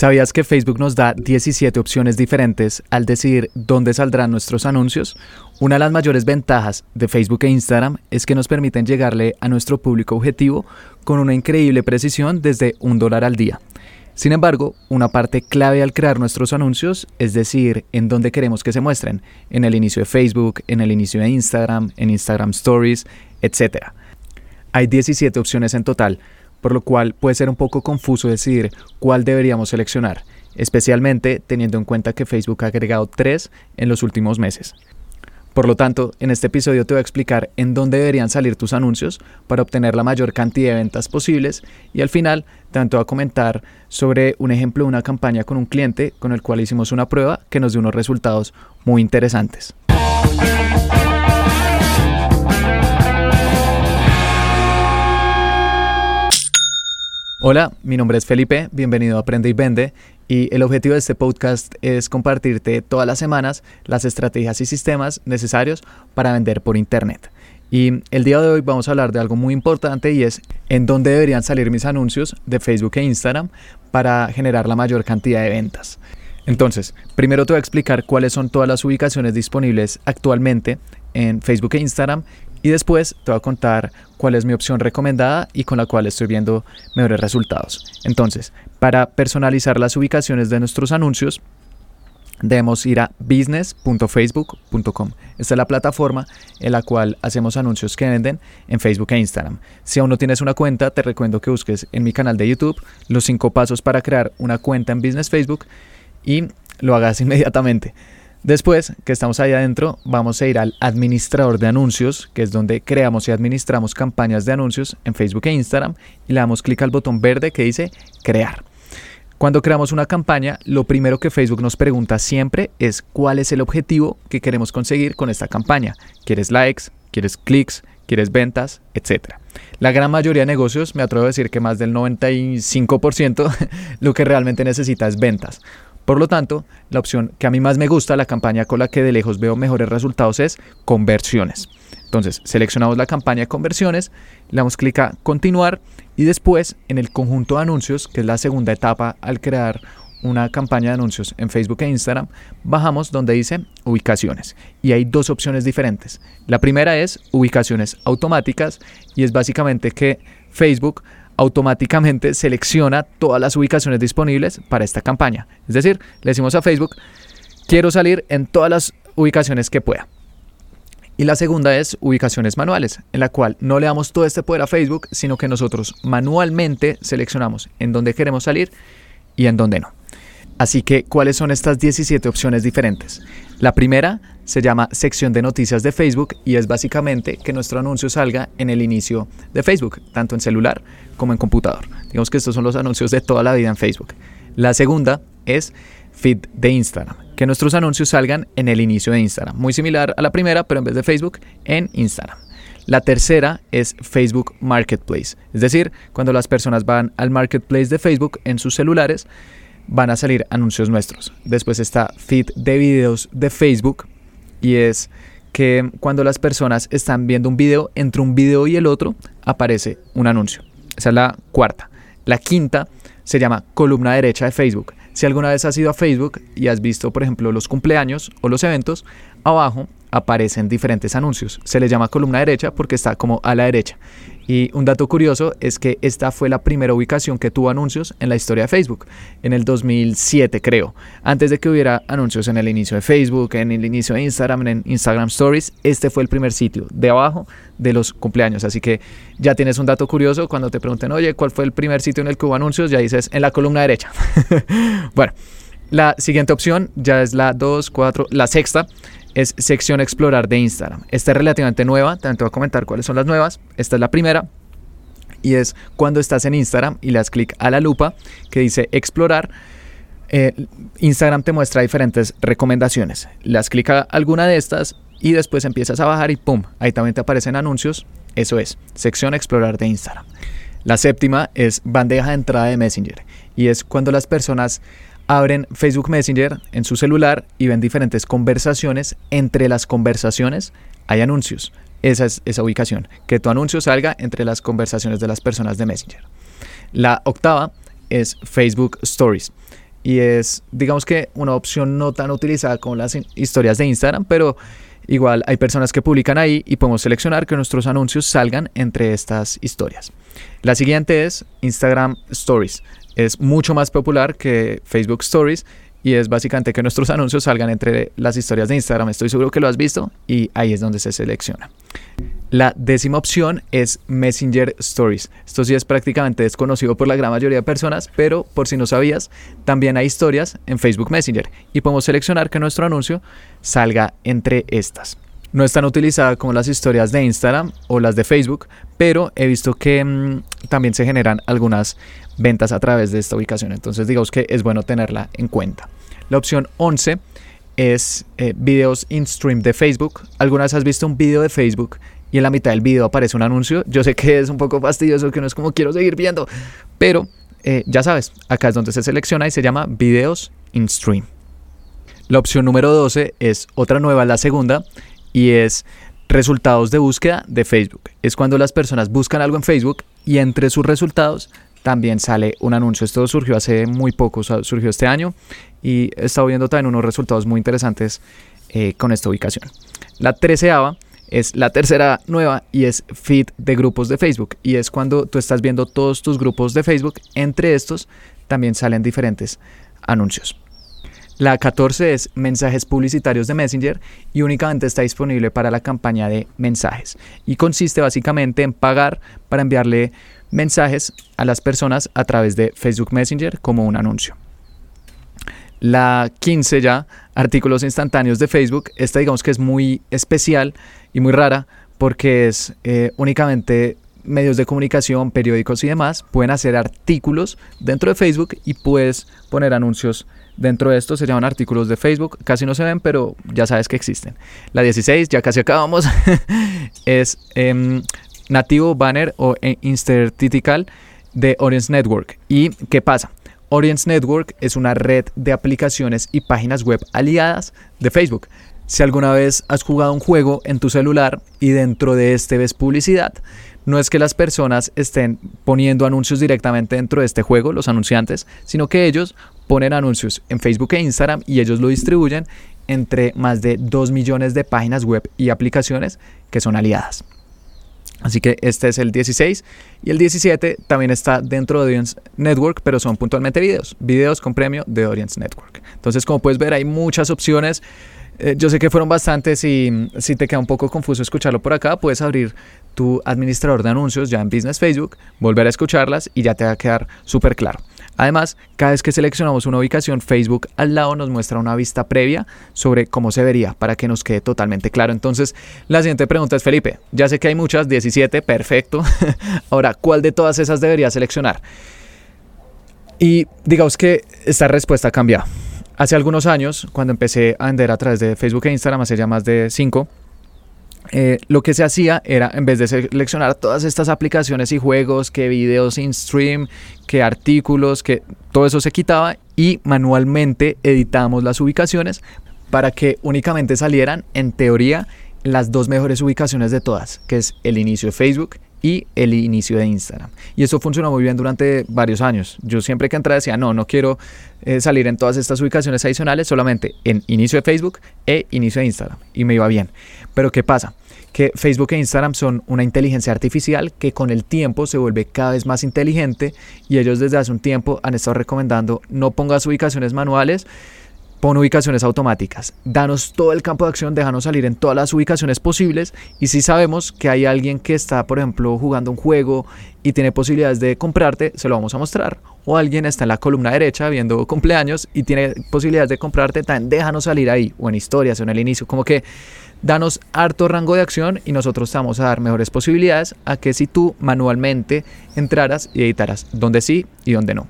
¿Sabías que Facebook nos da 17 opciones diferentes al decidir dónde saldrán nuestros anuncios? Una de las mayores ventajas de Facebook e Instagram es que nos permiten llegarle a nuestro público objetivo con una increíble precisión desde un dólar al día. Sin embargo, una parte clave al crear nuestros anuncios es decir en dónde queremos que se muestren, en el inicio de Facebook, en el inicio de Instagram, en Instagram Stories, etc. Hay 17 opciones en total, por lo cual puede ser un poco confuso decidir cuál deberíamos seleccionar, especialmente teniendo en cuenta que Facebook ha agregado tres en los últimos meses. Por lo tanto, en este episodio te voy a explicar en dónde deberían salir tus anuncios para obtener la mayor cantidad de ventas posibles y al final tanto voy a comentar sobre un ejemplo de una campaña con un cliente con el cual hicimos una prueba que nos dio unos resultados muy interesantes. Hola, mi nombre es Felipe, bienvenido a Aprende y Vende y el objetivo de este podcast es compartirte todas las semanas las estrategias y sistemas necesarios para vender por Internet. Y el día de hoy vamos a hablar de algo muy importante y es en dónde deberían salir mis anuncios de Facebook e Instagram para generar la mayor cantidad de ventas. Entonces, primero te voy a explicar cuáles son todas las ubicaciones disponibles actualmente en Facebook e Instagram y después te voy a contar cuál es mi opción recomendada y con la cual estoy viendo mejores resultados. Entonces, para personalizar las ubicaciones de nuestros anuncios, debemos ir a business.facebook.com. Esta es la plataforma en la cual hacemos anuncios que venden en Facebook e Instagram. Si aún no tienes una cuenta, te recomiendo que busques en mi canal de YouTube los cinco pasos para crear una cuenta en Business Facebook y lo hagas inmediatamente. Después que estamos ahí adentro, vamos a ir al administrador de anuncios, que es donde creamos y administramos campañas de anuncios en Facebook e Instagram, y le damos clic al botón verde que dice crear. Cuando creamos una campaña, lo primero que Facebook nos pregunta siempre es cuál es el objetivo que queremos conseguir con esta campaña. ¿Quieres likes? ¿Quieres clics? ¿Quieres ventas? Etcétera. La gran mayoría de negocios, me atrevo a decir que más del 95%, lo que realmente necesita es ventas. Por lo tanto, la opción que a mí más me gusta, la campaña con la que de lejos veo mejores resultados es conversiones. Entonces, seleccionamos la campaña de conversiones, le damos clic a continuar y después en el conjunto de anuncios, que es la segunda etapa al crear una campaña de anuncios en Facebook e Instagram, bajamos donde dice ubicaciones y hay dos opciones diferentes. La primera es ubicaciones automáticas y es básicamente que Facebook automáticamente selecciona todas las ubicaciones disponibles para esta campaña. Es decir, le decimos a Facebook, quiero salir en todas las ubicaciones que pueda. Y la segunda es ubicaciones manuales, en la cual no le damos todo este poder a Facebook, sino que nosotros manualmente seleccionamos en dónde queremos salir y en dónde no. Así que, ¿cuáles son estas 17 opciones diferentes? La primera se llama sección de noticias de Facebook y es básicamente que nuestro anuncio salga en el inicio de Facebook, tanto en celular como en computador. Digamos que estos son los anuncios de toda la vida en Facebook. La segunda es feed de Instagram, que nuestros anuncios salgan en el inicio de Instagram, muy similar a la primera, pero en vez de Facebook, en Instagram. La tercera es Facebook Marketplace, es decir, cuando las personas van al Marketplace de Facebook en sus celulares, van a salir anuncios nuestros. Después está feed de videos de Facebook y es que cuando las personas están viendo un video, entre un video y el otro aparece un anuncio. Esa es la cuarta. La quinta se llama columna derecha de Facebook. Si alguna vez has ido a Facebook y has visto, por ejemplo, los cumpleaños o los eventos, abajo aparecen diferentes anuncios. Se le llama columna derecha porque está como a la derecha. Y un dato curioso es que esta fue la primera ubicación que tuvo anuncios en la historia de Facebook, en el 2007 creo. Antes de que hubiera anuncios en el inicio de Facebook, en el inicio de Instagram, en Instagram Stories, este fue el primer sitio de abajo de los cumpleaños. Así que ya tienes un dato curioso cuando te pregunten, oye, ¿cuál fue el primer sitio en el que hubo anuncios? Ya dices, en la columna derecha. bueno, la siguiente opción ya es la 2, 4, la sexta es sección explorar de Instagram. Esta es relativamente nueva, también te voy a comentar cuáles son las nuevas. Esta es la primera y es cuando estás en Instagram y le das clic a la lupa que dice explorar. Eh, Instagram te muestra diferentes recomendaciones. Le das clic a alguna de estas y después empiezas a bajar y ¡pum! Ahí también te aparecen anuncios. Eso es, sección explorar de Instagram. La séptima es bandeja de entrada de Messenger y es cuando las personas abren Facebook Messenger en su celular y ven diferentes conversaciones. Entre las conversaciones hay anuncios. Esa es esa ubicación, que tu anuncio salga entre las conversaciones de las personas de Messenger. La octava es Facebook Stories. y es, digamos que una opción no tan utilizada como las historias de Instagram, pero igual hay personas que publican ahí y podemos seleccionar que nuestros anuncios salgan entre estas historias. La siguiente es Instagram Stories. Es mucho más popular que Facebook Stories y es básicamente que nuestros anuncios salgan entre las historias de Instagram. Estoy seguro que lo has visto y ahí es donde se selecciona. La décima opción es Messenger Stories. Esto sí es prácticamente desconocido por la gran mayoría de personas, pero por si no sabías, también hay historias en Facebook Messenger y podemos seleccionar que nuestro anuncio salga entre estas. No es tan utilizada como las historias de Instagram o las de Facebook, pero he visto que mm, también se generan algunas ventas a través de esta ubicación. Entonces digamos que es bueno tenerla en cuenta. La opción 11 es eh, videos in stream de Facebook. ¿Algunas has visto un video de Facebook y en la mitad del video aparece un anuncio? Yo sé que es un poco fastidioso, que no es como quiero seguir viendo, pero eh, ya sabes, acá es donde se selecciona y se llama videos in stream. La opción número 12 es otra nueva, la segunda, y es resultados de búsqueda de Facebook. Es cuando las personas buscan algo en Facebook y entre sus resultados también sale un anuncio. Esto surgió hace muy poco, surgió este año y he estado viendo también unos resultados muy interesantes eh, con esta ubicación. La treceava es la tercera nueva y es feed de grupos de Facebook. Y es cuando tú estás viendo todos tus grupos de Facebook. Entre estos también salen diferentes anuncios. La 14 es mensajes publicitarios de Messenger y únicamente está disponible para la campaña de mensajes. Y consiste básicamente en pagar para enviarle mensajes a las personas a través de Facebook Messenger como un anuncio. La 15 ya, artículos instantáneos de Facebook. Esta digamos que es muy especial y muy rara porque es eh, únicamente medios de comunicación, periódicos y demás pueden hacer artículos dentro de Facebook y puedes poner anuncios dentro de esto. Se llaman artículos de Facebook. Casi no se ven, pero ya sabes que existen. La 16, ya casi acabamos, es em, nativo banner o eh, interstitial de Audience Network. ¿Y qué pasa? Audience Network es una red de aplicaciones y páginas web aliadas de Facebook. Si alguna vez has jugado un juego en tu celular y dentro de este ves publicidad, no es que las personas estén poniendo anuncios directamente dentro de este juego, los anunciantes, sino que ellos ponen anuncios en Facebook e Instagram y ellos lo distribuyen entre más de 2 millones de páginas web y aplicaciones que son aliadas. Así que este es el 16 y el 17 también está dentro de Audience Network, pero son puntualmente videos, videos con premio de Audience Network. Entonces, como puedes ver, hay muchas opciones. Eh, yo sé que fueron bastantes y mm, si te queda un poco confuso escucharlo por acá, puedes abrir tu administrador de anuncios ya en Business Facebook, volver a escucharlas y ya te va a quedar súper claro. Además, cada vez que seleccionamos una ubicación, Facebook al lado nos muestra una vista previa sobre cómo se vería para que nos quede totalmente claro. Entonces, la siguiente pregunta es, Felipe, ya sé que hay muchas, 17, perfecto. Ahora, ¿cuál de todas esas debería seleccionar? Y digamos que esta respuesta ha cambiado. Hace algunos años, cuando empecé a vender a través de Facebook e Instagram, hace ya más de 5, eh, lo que se hacía era, en vez de seleccionar todas estas aplicaciones y juegos, que videos in stream, que artículos, que todo eso se quitaba y manualmente editábamos las ubicaciones para que únicamente salieran, en teoría, las dos mejores ubicaciones de todas, que es el inicio de Facebook y el inicio de Instagram. Y eso funcionó muy bien durante varios años. Yo siempre que entraba decía, no, no quiero eh, salir en todas estas ubicaciones adicionales, solamente en inicio de Facebook e inicio de Instagram. Y me iba bien. Pero ¿qué pasa? Que Facebook e Instagram son una inteligencia artificial que con el tiempo se vuelve cada vez más inteligente y ellos desde hace un tiempo han estado recomendando no pongas ubicaciones manuales, Pon ubicaciones automáticas. Danos todo el campo de acción, déjanos salir en todas las ubicaciones posibles. Y si sabemos que hay alguien que está, por ejemplo, jugando un juego y tiene posibilidades de comprarte, se lo vamos a mostrar. O alguien está en la columna derecha viendo cumpleaños y tiene posibilidades de comprarte, también déjanos salir ahí. O en historias o en el inicio. Como que danos harto rango de acción y nosotros te vamos a dar mejores posibilidades a que si tú manualmente entraras y editaras donde sí y donde no.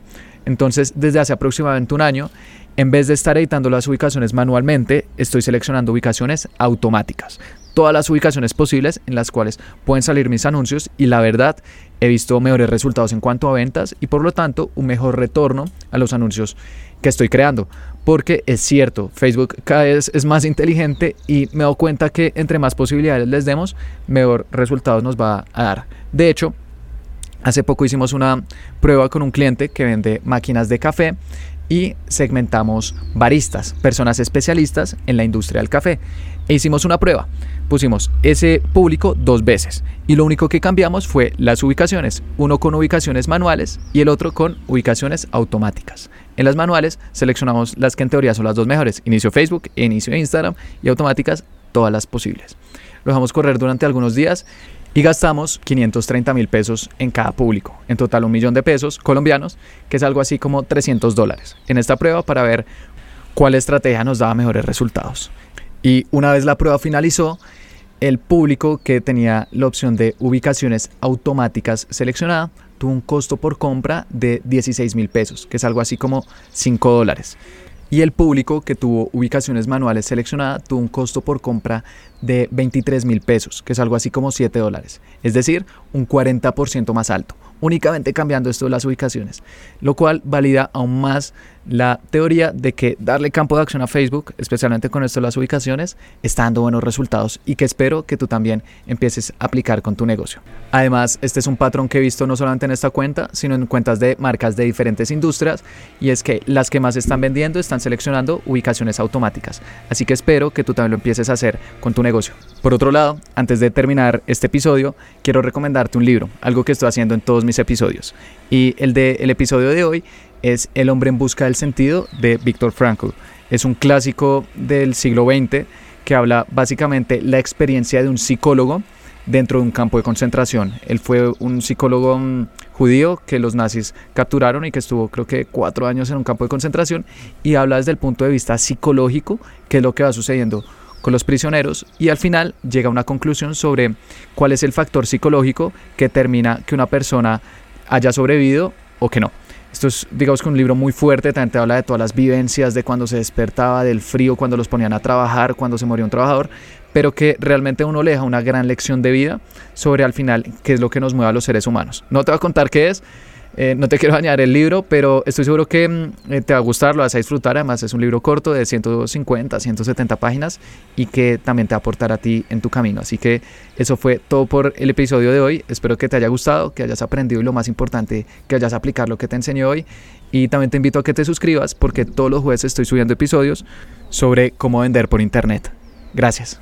Entonces, desde hace aproximadamente un año, en vez de estar editando las ubicaciones manualmente, estoy seleccionando ubicaciones automáticas. Todas las ubicaciones posibles en las cuales pueden salir mis anuncios y la verdad he visto mejores resultados en cuanto a ventas y por lo tanto un mejor retorno a los anuncios que estoy creando. Porque es cierto, Facebook cada vez es más inteligente y me doy cuenta que entre más posibilidades les demos, mejor resultados nos va a dar. De hecho, hace poco hicimos una prueba con un cliente que vende máquinas de café y segmentamos baristas, personas especialistas en la industria del café. E hicimos una prueba. Pusimos ese público dos veces y lo único que cambiamos fue las ubicaciones, uno con ubicaciones manuales y el otro con ubicaciones automáticas. En las manuales seleccionamos las que en teoría son las dos mejores, inicio Facebook, inicio Instagram y automáticas todas las posibles. Lo dejamos correr durante algunos días y gastamos 530 mil pesos en cada público, en total un millón de pesos colombianos, que es algo así como 300 dólares, en esta prueba para ver cuál estrategia nos daba mejores resultados. Y una vez la prueba finalizó, el público que tenía la opción de ubicaciones automáticas seleccionada tuvo un costo por compra de 16 mil pesos, que es algo así como 5 dólares. Y el público que tuvo ubicaciones manuales seleccionadas tuvo un costo por compra de 23 mil pesos, que es algo así como 7 dólares. Es decir, un 40% más alto, únicamente cambiando esto de las ubicaciones, lo cual valida aún más la teoría de que darle campo de acción a Facebook, especialmente con esto de las ubicaciones, está dando buenos resultados y que espero que tú también empieces a aplicar con tu negocio. Además, este es un patrón que he visto no solamente en esta cuenta, sino en cuentas de marcas de diferentes industrias y es que las que más están vendiendo están seleccionando ubicaciones automáticas. Así que espero que tú también lo empieces a hacer con tu negocio. Por otro lado, antes de terminar este episodio, quiero recomendarte un libro, algo que estoy haciendo en todos mis episodios. Y el del el episodio de hoy es El hombre en busca del sentido de Viktor Frankl. Es un clásico del siglo XX que habla básicamente la experiencia de un psicólogo dentro de un campo de concentración. Él fue un psicólogo mm, judío que los nazis capturaron y que estuvo creo que cuatro años en un campo de concentración y habla desde el punto de vista psicológico qué es lo que va sucediendo con los prisioneros y al final llega a una conclusión sobre cuál es el factor psicológico que determina que una persona haya sobrevivido o que no. Esto es, digamos que un libro muy fuerte, también te habla de todas las vivencias, de cuando se despertaba, del frío, cuando los ponían a trabajar, cuando se moría un trabajador, pero que realmente uno le deja una gran lección de vida sobre al final qué es lo que nos mueve a los seres humanos. No te voy a contar qué es, eh, no te quiero dañar el libro, pero estoy seguro que mm, eh, te va a gustar, lo vas a disfrutar. Además, es un libro corto de 150, 170 páginas y que también te va a aportar a ti en tu camino. Así que eso fue todo por el episodio de hoy. Espero que te haya gustado, que hayas aprendido y lo más importante, que hayas aplicado lo que te enseñé hoy. Y también te invito a que te suscribas porque todos los jueves estoy subiendo episodios sobre cómo vender por internet. Gracias.